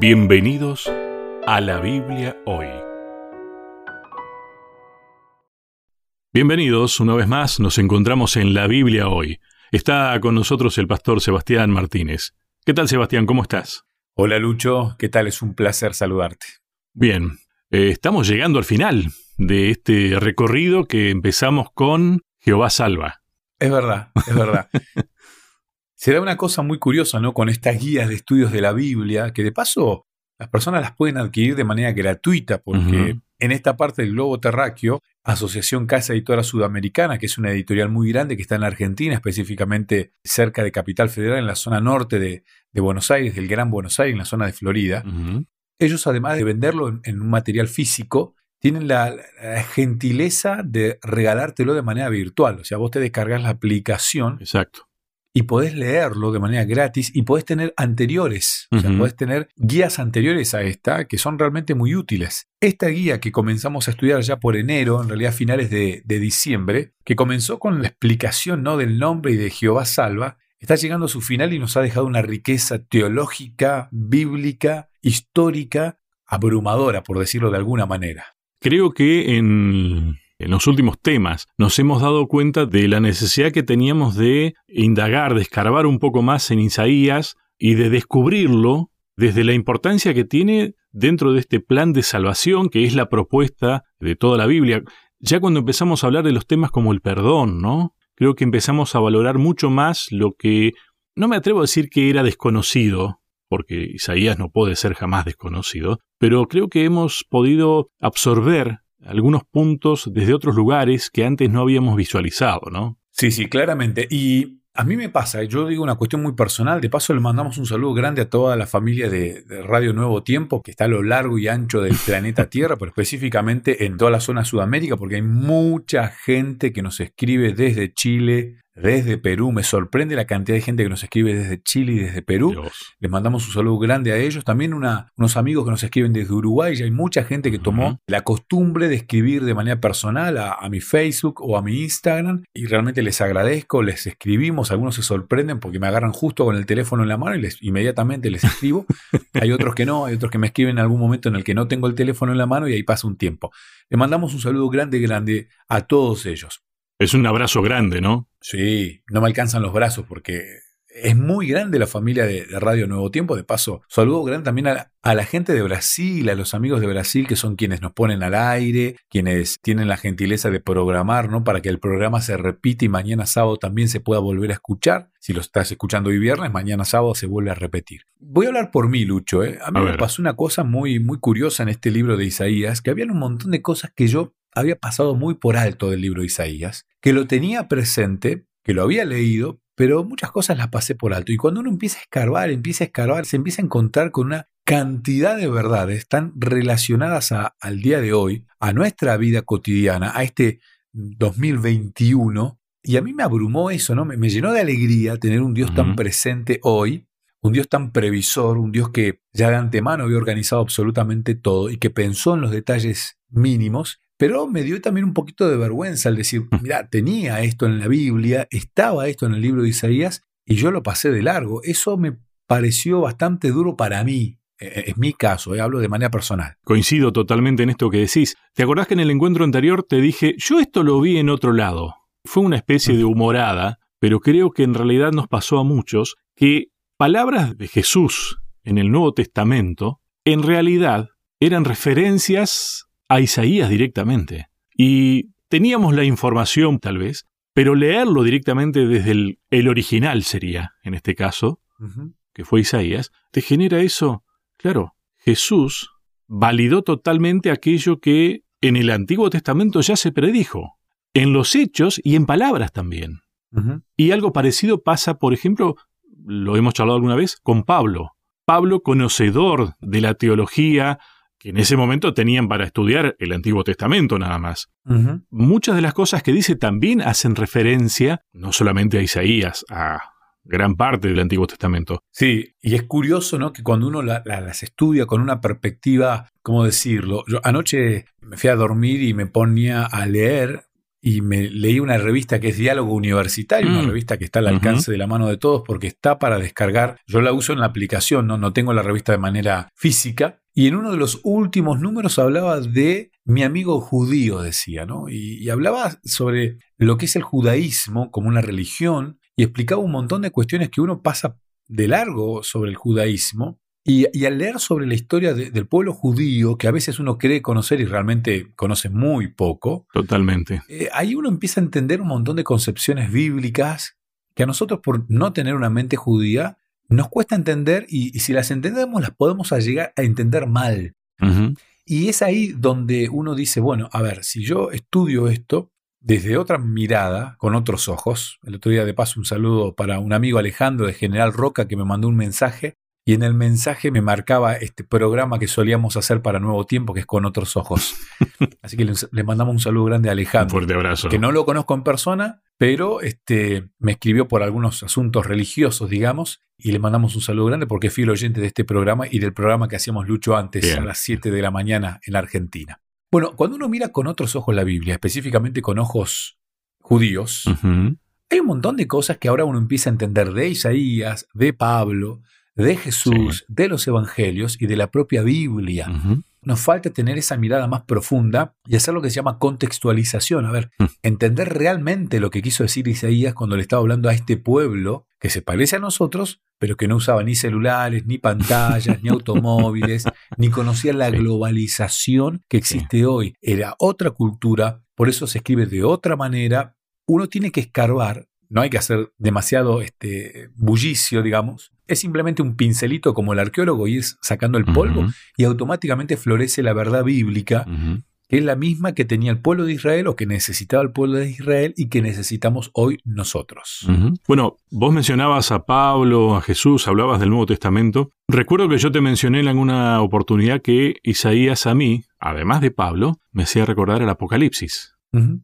Bienvenidos a la Biblia hoy. Bienvenidos una vez más, nos encontramos en la Biblia hoy. Está con nosotros el pastor Sebastián Martínez. ¿Qué tal Sebastián? ¿Cómo estás? Hola Lucho, ¿qué tal? Es un placer saludarte. Bien, eh, estamos llegando al final de este recorrido que empezamos con Jehová Salva. Es verdad, es verdad. Se da una cosa muy curiosa, ¿no? Con estas guías de estudios de la Biblia, que de paso las personas las pueden adquirir de manera gratuita, porque en esta parte del globo terráqueo, Asociación Casa Editora Sudamericana, que es una editorial muy grande que está en Argentina, específicamente cerca de Capital Federal, en la zona norte de, Buenos Aires, del Gran Buenos Aires, en la zona de Florida, ellos además de venderlo en, un material físico, tienen la, gentileza de regalártelo de manera virtual. O sea, vos te descargas la aplicación. Exacto y podés leerlo de manera gratis y podés tener anteriores, o sea, podés tener guías anteriores a esta que son realmente muy útiles. Esta guía que comenzamos a estudiar ya por enero, en realidad finales de, diciembre, que comenzó con la explicación ¿no? del nombre y de Jehová salva, está llegando a su final y nos ha dejado una riqueza teológica, bíblica, histórica, abrumadora, por decirlo de alguna manera. Creo que en en los últimos temas, nos hemos dado cuenta de la necesidad que teníamos de indagar, de escarbar un poco más en Isaías y de descubrirlo desde la importancia que tiene dentro de este plan de salvación que es la propuesta de toda la Biblia. Ya cuando empezamos a hablar de los temas como el perdón, ¿no? Creo que empezamos a valorar mucho más lo que no me atrevo a decir que era desconocido, porque Isaías no puede ser jamás desconocido, pero creo que hemos podido absorber algunos puntos desde otros lugares que antes no habíamos visualizado, ¿no? Sí, sí, claramente. Y a mí me pasa, yo digo una cuestión muy personal, de paso le mandamos un saludo grande a toda la familia de, Radio Nuevo Tiempo, que está a lo largo y ancho del planeta Tierra, pero específicamente en toda la zona de Sudamérica, porque hay mucha gente que nos escribe desde Chile, desde Perú. Me sorprende la cantidad de gente que nos escribe desde Chile y desde Perú. Les mandamos un saludo grande a ellos. También unos amigos que nos escriben desde Uruguay. Y hay mucha gente que tomó la costumbre de escribir de manera personal a, mi Facebook o a mi Instagram. Y realmente les agradezco, les escribimos. Algunos se sorprenden porque me agarran justo con el teléfono en la mano y les, inmediatamente les escribo. hay otros que no, hay otros que me escriben en algún momento en el que no tengo el teléfono en la mano y ahí pasa un tiempo. Les mandamos un saludo grande, grande a todos ellos. Es un abrazo grande, ¿no? Sí, no me alcanzan los brazos porque es muy grande la familia de, Radio Nuevo Tiempo. De paso, saludo grande también a, la gente de Brasil, a los amigos de Brasil que son quienes nos ponen al aire, quienes tienen la gentileza de programar, ¿no? Para que el programa se repita y mañana sábado también se pueda volver a escuchar. Si lo estás escuchando hoy viernes, mañana sábado se vuelve a repetir. Voy a hablar por mí, Lucho. ¿eh? A mí me pasó una cosa muy, muy curiosa en este libro de Isaías, que había un montón de cosas que yo había pasado muy por alto del libro de Isaías, que lo tenía presente, que lo había leído, pero muchas cosas las pasé por alto. Y cuando uno empieza a escarbar, empieza a escarbar, se empieza a encontrar con una cantidad de verdades tan relacionadas al día de hoy, a nuestra vida cotidiana, a este 2021. Y a mí me abrumó eso, ¿no? Me, me llenó de alegría tener un Dios tan presente hoy, un Dios tan previsor, un Dios que ya de antemano había organizado absolutamente todo y que pensó en los detalles mínimos pero me dio también un poquito de vergüenza al decir, mira, tenía esto en la Biblia, estaba esto en el libro de Isaías y yo lo pasé de largo. Eso me pareció bastante duro para mí. E, e, en mi caso, eh, hablo de manera personal. Coincido totalmente en esto que decís. ¿Te acordás que en el encuentro anterior te dije, yo esto lo vi en otro lado? Fue una especie de humorada, pero creo que en realidad nos pasó a muchos que palabras de Jesús en el Nuevo Testamento en realidad eran referencias a Isaías directamente. Y teníamos la información tal vez, pero leerlo directamente desde el, original sería, en este caso, que fue Isaías, te genera eso. Claro, Jesús validó totalmente aquello que en el Antiguo Testamento ya se predijo, en los hechos y en palabras también. Y algo parecido pasa, por ejemplo, lo hemos charlado alguna vez, con Pablo. Pablo, conocedor de la teología, que en ese momento tenían para estudiar el Antiguo Testamento nada más. Muchas de las cosas que dice también hacen referencia no solamente a Isaías, a gran parte del Antiguo Testamento. Sí, y es curioso, ¿no? Que cuando uno las estudia con una perspectiva, ¿cómo decirlo? Yo anoche me fui a dormir y me ponía a leer y me leí una revista que es Diálogo Universitario, una Mm. revista que está al alcance de la mano de todos porque está para descargar. Yo la uso en la aplicación, no, no tengo la revista de manera física. Y en uno de los últimos números hablaba de mi amigo judío, decía, ¿no? Y, y hablaba sobre lo que es el judaísmo como una religión y explicaba un montón de cuestiones que uno pasa de largo sobre el judaísmo. Y, y al leer sobre la historia de- del pueblo judío, que a veces uno cree conocer y realmente conoce muy poco, Totalmente. eh, ahí uno empieza a entender un montón de concepciones bíblicas que a nosotros por no tener una mente judía nos cuesta entender y, y si las entendemos las podemos a llegar a entender mal. Y es ahí donde uno dice, bueno, a ver, si yo estudio esto desde otra mirada, con otros ojos, el otro día de paso un saludo para un amigo Alejandro de General Roca que me mandó un mensaje y en el mensaje me marcaba este programa que solíamos hacer para Nuevo Tiempo, que es con otros ojos. Así que le, le mandamos un saludo grande a Un Alejandro fuerte abrazo. que no lo conozco en persona, pero este, me escribió por algunos asuntos religiosos, digamos, y le mandamos un saludo grande porque fui el oyente de este programa y del programa que hacíamos Lucho antes, Bien. a las 7 de la mañana en Argentina. Bueno, cuando uno mira con otros ojos la Biblia, específicamente con ojos judíos, hay un montón de cosas que ahora uno empieza a entender de Isaías, de Pablo, de Jesús, de los evangelios y de la propia Biblia. Nos falta tener esa mirada más profunda y hacer lo que se llama contextualización. A ver, Mm. entender realmente lo que quiso decir Isaías cuando le estaba hablando a este pueblo que se parece a nosotros, pero que no usaba ni celulares, ni pantallas, ni automóviles, ni conocía la globalización que existe hoy. Era otra cultura, por eso se escribe de otra manera. Uno tiene que escarbar, no hay que hacer demasiado este, bullicio, digamos. Es simplemente un pincelito como el arqueólogo y es sacando el polvo y automáticamente florece la verdad bíblica, que es la misma que tenía el pueblo de Israel o que necesitaba el pueblo de Israel y que necesitamos hoy nosotros. Bueno, vos mencionabas a Pablo, a Jesús, hablabas del Nuevo Testamento. Recuerdo que yo te mencioné en alguna oportunidad que Isaías a mí, además de Pablo, me hacía recordar el Apocalipsis.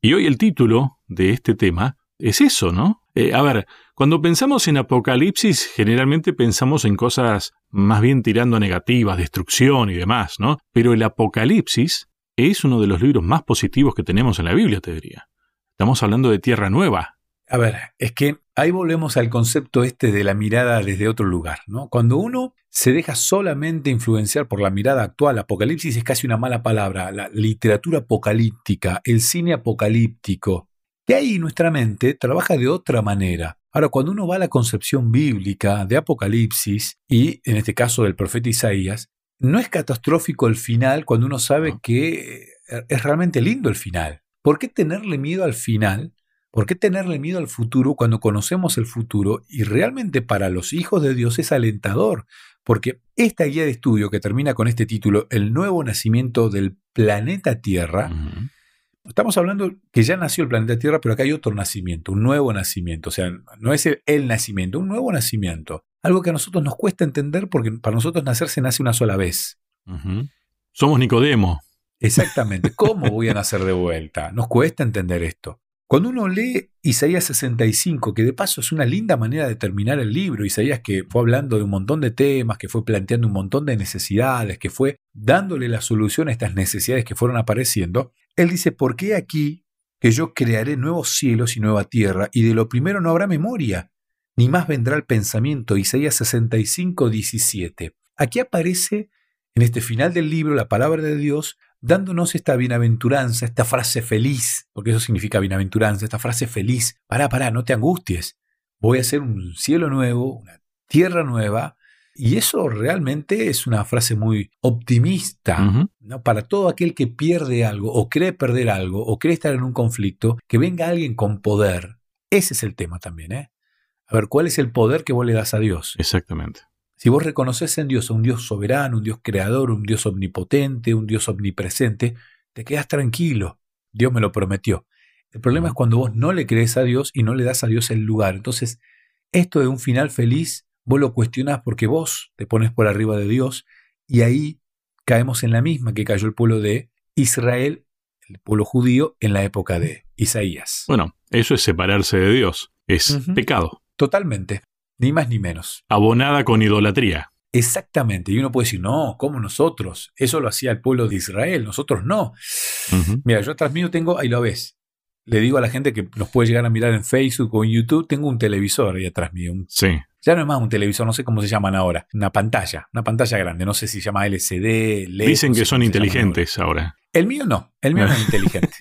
Y hoy el título de este tema es eso, ¿no? Eh, a ver, cuando pensamos en Apocalipsis, generalmente pensamos en cosas más bien tirando a negativas, destrucción y demás, ¿no? Pero el Apocalipsis es uno de los libros más positivos que tenemos en la Biblia, te diría. Estamos hablando de tierra nueva. A ver, es que ahí volvemos al concepto este de la mirada desde otro lugar, ¿no? Cuando uno se deja solamente influenciar por la mirada actual, Apocalipsis es casi una mala palabra, la literatura apocalíptica, el cine apocalíptico, que ahí nuestra mente trabaja de otra manera. Ahora, cuando uno va a la concepción bíblica de Apocalipsis y en este caso del profeta Isaías, no es catastrófico el final cuando uno sabe que eh, es realmente lindo el final. ¿Por qué tenerle miedo al final ¿Por qué tenerle miedo al futuro cuando conocemos el futuro y realmente para los hijos de Dios es alentador? Porque esta guía de estudio que termina con este título, El nuevo nacimiento del planeta Tierra. Estamos hablando que ya nació el planeta Tierra, pero acá hay otro nacimiento, un nuevo nacimiento. O sea, no es el, nacimiento, un nuevo nacimiento. Algo que a nosotros nos cuesta entender porque para nosotros nacer se nace una sola vez. Somos Nicodemo. Exactamente. ¿Cómo voy a nacer de vuelta? Nos cuesta entender esto. Cuando uno lee Isaías 65, que de paso es una linda manera de terminar el libro, Isaías que fue hablando de un montón de temas, que fue planteando un montón de necesidades, que fue dándole la solución a estas necesidades que fueron apareciendo, él dice, ¿por qué aquí que yo crearé nuevos cielos y nueva tierra, y de lo primero no habrá memoria, ni más vendrá el pensamiento? Isaías 65, 17. Aquí aparece en este final del libro la palabra de Dios dándonos esta bienaventuranza, esta frase feliz, porque eso significa bienaventuranza, esta frase feliz. Pará, pará, no te angusties. Voy a hacer un cielo nuevo, una tierra nueva. Y eso realmente es una frase muy optimista. ¿no? para todo aquel que pierde algo o cree perder algo o cree estar en un conflicto, que venga alguien con poder. Ese es el tema también. ¿eh? A ver, ¿cuál es el poder que vos le das a Dios? Exactamente. Si vos reconoces en Dios a un Dios soberano, un Dios creador, un Dios omnipotente, un Dios omnipresente, te quedas tranquilo. Dios me lo prometió. El problema es cuando vos no le crees a Dios y no le das a Dios el lugar. Entonces, esto de un final feliz, vos lo cuestionás porque vos te pones por arriba de Dios y ahí caemos en la misma que cayó el pueblo de Israel, el pueblo judío, en la época de Isaías. Bueno, eso es separarse de Dios. Es pecado. Totalmente, ni más ni menos. Abonada con idolatría. Exactamente. Y uno puede decir, no, como nosotros. Eso lo hacía el pueblo de Israel, nosotros no. Mira, yo atrás mío tengo, ahí lo ves, le digo a la gente que nos puede llegar a mirar en Facebook o en YouTube, tengo un televisor ahí atrás mío. Sí. Ya no es más un televisor, no sé cómo se llaman ahora. Una pantalla, una pantalla grande. No sé si se llama LCD, LED. Dicen no que sé son inteligentes ahora. ahora. El mío no, el mío no es inteligente.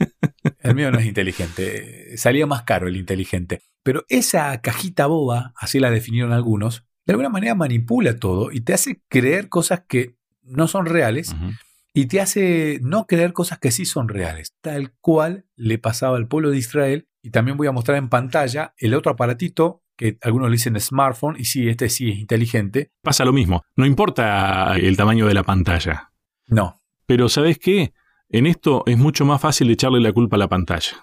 El mío no es inteligente. Salía más caro el inteligente. Pero esa cajita boba, así la definieron algunos, de alguna manera manipula todo y te hace creer cosas que no son reales y te hace no creer cosas que sí son reales, tal cual le pasaba al pueblo de Israel. Y también voy a mostrar en pantalla el otro aparatito que algunos le dicen smartphone, y sí, este sí es inteligente. Pasa lo mismo. No importa el tamaño de la pantalla. No, Pero ¿sabes qué? En esto es mucho más fácil echarle la culpa a la pantalla.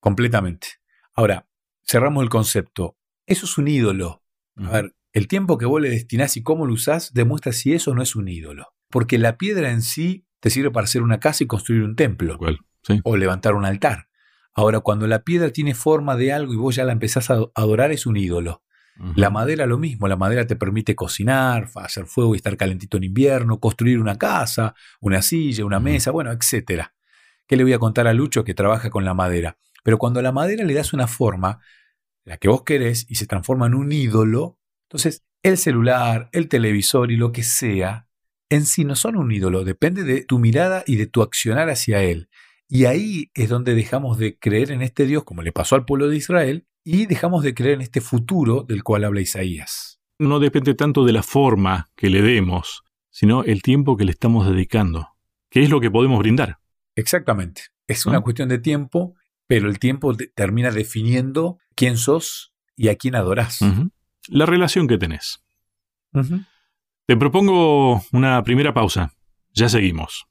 completamente. Ahora, cerramos el concepto. Eso es un ídolo. A ver, el tiempo que vos le destinás y cómo lo usás demuestra si eso no es un ídolo. Porque la piedra en sí te sirve para hacer una casa y construir un templo. Sí. o levantar un altar. Ahora, cuando la piedra tiene forma de algo y vos ya la empezás a adorar, es un ídolo. La madera lo mismo, la madera te permite cocinar, hacer fuego y estar calentito en invierno, construir una casa, una silla, una mesa, bueno, etcétera. ¿Qué le voy a contar a Lucho que trabaja con la madera? Pero cuando a la madera le das una forma, la que vos querés, y se transforma en un ídolo, entonces el celular, el televisor y lo que sea, en sí no son un ídolo, depende de tu mirada y de tu accionar hacia él. Y ahí es donde dejamos de creer en este Dios, como le pasó al pueblo de Israel, y dejamos de creer en este futuro del cual habla Isaías. No depende tanto de la forma que le demos, sino el tiempo que le estamos dedicando. ¿Qué es lo que podemos brindar? Exactamente. Es una cuestión de tiempo, pero el tiempo te- termina definiendo quién sos y a quién adorás. La relación que tenés. Te propongo una primera pausa. Ya seguimos.